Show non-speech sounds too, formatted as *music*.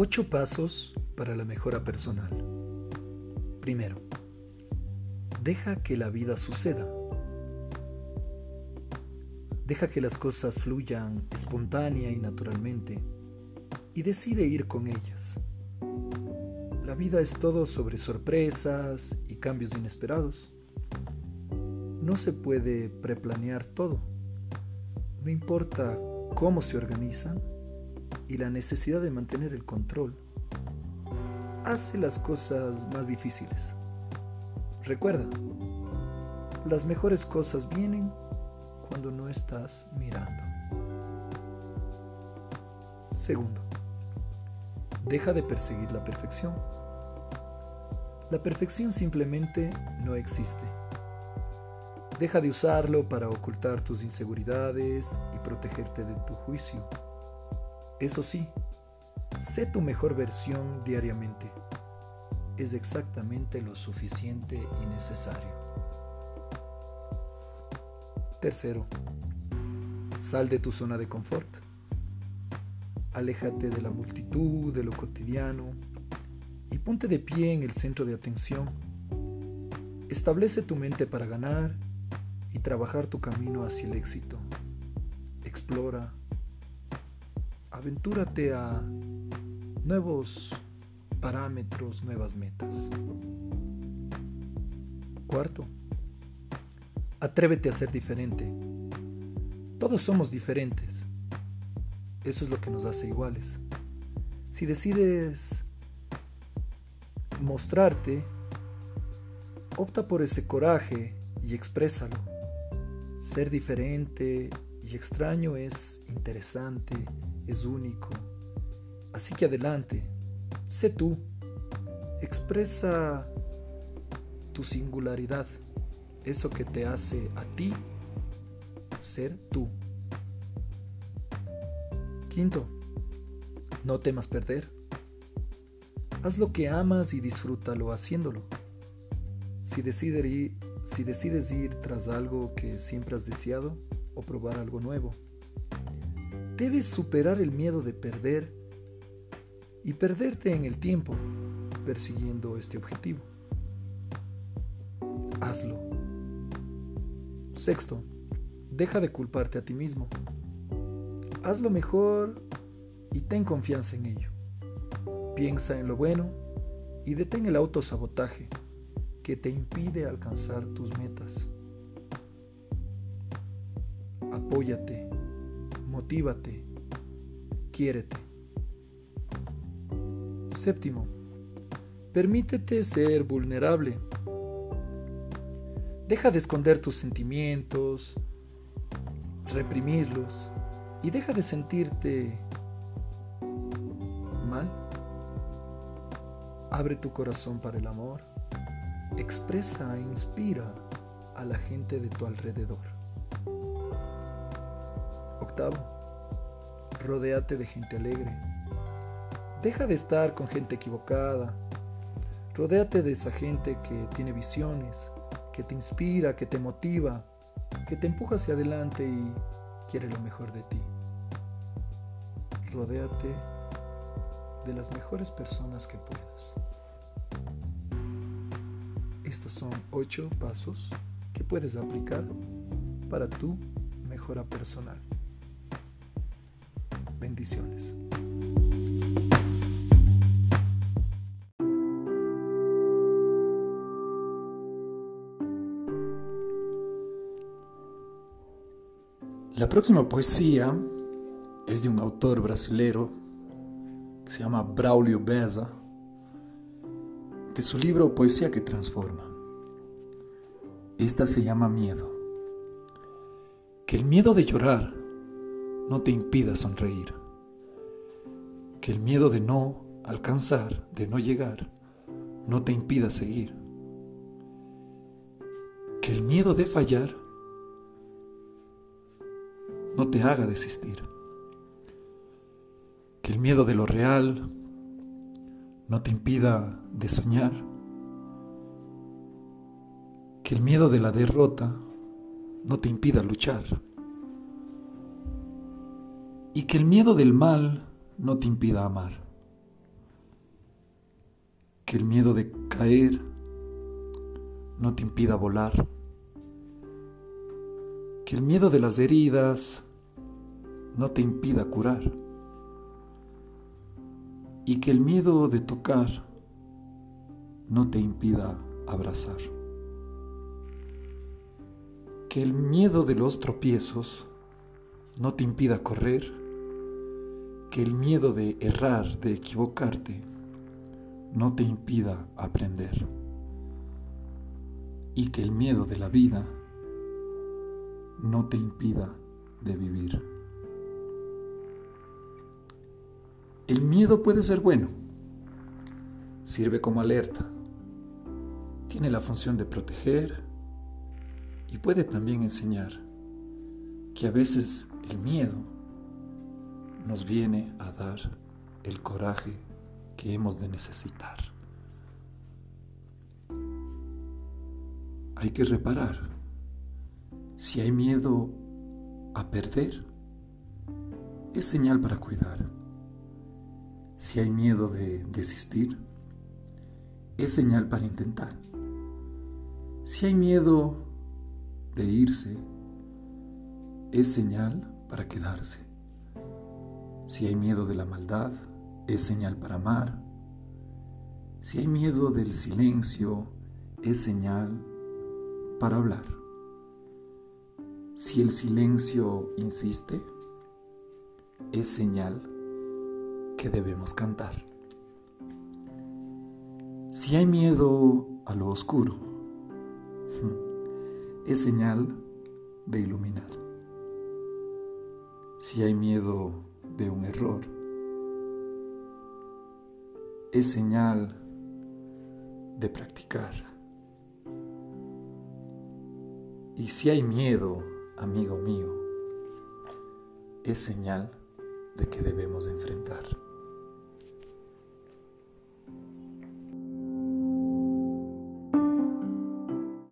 Ocho pasos para la mejora personal. Primero, deja que la vida suceda. Deja que las cosas fluyan espontánea y naturalmente y decide ir con ellas. La vida es todo sobre sorpresas y cambios inesperados. No se puede preplanear todo. No importa cómo se organizan y la necesidad de mantener el control hace las cosas más difíciles. Recuerda, las mejores cosas vienen cuando no estás mirando. Segundo, deja de perseguir la perfección. La perfección simplemente no existe. Deja de usarlo para ocultar tus inseguridades y protegerte de tu juicio. Eso sí, sé tu mejor versión diariamente. Es exactamente lo suficiente y necesario. Tercero, sal de tu zona de confort. Aléjate de la multitud, de lo cotidiano y ponte de pie en el centro de atención. Establece tu mente para ganar y trabajar tu camino hacia el éxito. Explora. Aventúrate a nuevos parámetros, nuevas metas. Cuarto, atrévete a ser diferente. Todos somos diferentes. Eso es lo que nos hace iguales. Si decides mostrarte, opta por ese coraje y exprésalo. Ser diferente y extraño es interesante, es único. Así que adelante, sé tú, expresa tu singularidad, eso que te hace a ti ser tú. Quinto, no temas perder. Haz lo que amas y disfrútalo haciéndolo. Si decides, ir, ir tras algo que siempre has deseado o probar algo nuevo, debes superar el miedo de perder y perderte en el tiempo persiguiendo este objetivo. Hazlo. Sexto, deja de culparte a ti mismo. Hazlo mejor y ten confianza en ello. Piensa en lo bueno y detén el autosabotaje que te impide alcanzar tus metas. Apóyate, motívate, quiérete. Séptimo, permítete ser vulnerable. Deja de esconder tus sentimientos, reprimirlos y deja de sentirte mal Abre tu corazón para el amor. Expresa e inspira a la gente de tu alrededor. Rodéate de gente alegre. Deja de estar con gente equivocada. Rodéate de esa gente que tiene visiones, que te inspira, que te motiva, que te empuja hacia adelante y quiere lo mejor de ti. Rodéate de las mejores personas que puedas. Estos son ocho pasos que puedes aplicar para tu mejora personal. Bendiciones. La próxima poesía es de un autor brasilero que se llama Braulio Beza, de su libro Poesía que Transforma. Esta se llama Miedo. Que el miedo de llorar no te impida sonreír. Que el miedo de no alcanzar, de no llegar, no te impida seguir. Que el miedo de fallar no te haga desistir que el miedo de lo real no te impida de soñar, que el miedo de la derrota no te impida luchar y que el miedo del mal no te impida amar. que el miedo de caer no te impida volar, que el miedo de las heridas no te impida curar y que el miedo de tocar no te impida abrazar. Que el miedo de los tropiezos no te impida correr, que el miedo de errar, de equivocarte, no te impida aprender y que el miedo de la vida no te impida de vivir. El miedo puede ser bueno, sirve como alerta, tiene la función de proteger y puede también enseñar que a veces el miedo nos viene a dar el coraje que hemos de necesitar. Hay que reparar. Si hay miedo a perder, es señal para cuidar. Si hay miedo de desistir, es señal para intentar. Si hay miedo de irse, es señal para quedarse. Si hay miedo de la maldad, es señal para amar. Si hay miedo del silencio, es señal para hablar. Si el silencio insiste, es señal que debemos cantar. Si hay miedo a lo oscuro, *laughs* es señal de iluminar. Si hay miedo de un error, es señal de practicar. Y si hay miedo, amigo mío, es señal de que debemos enfrentar.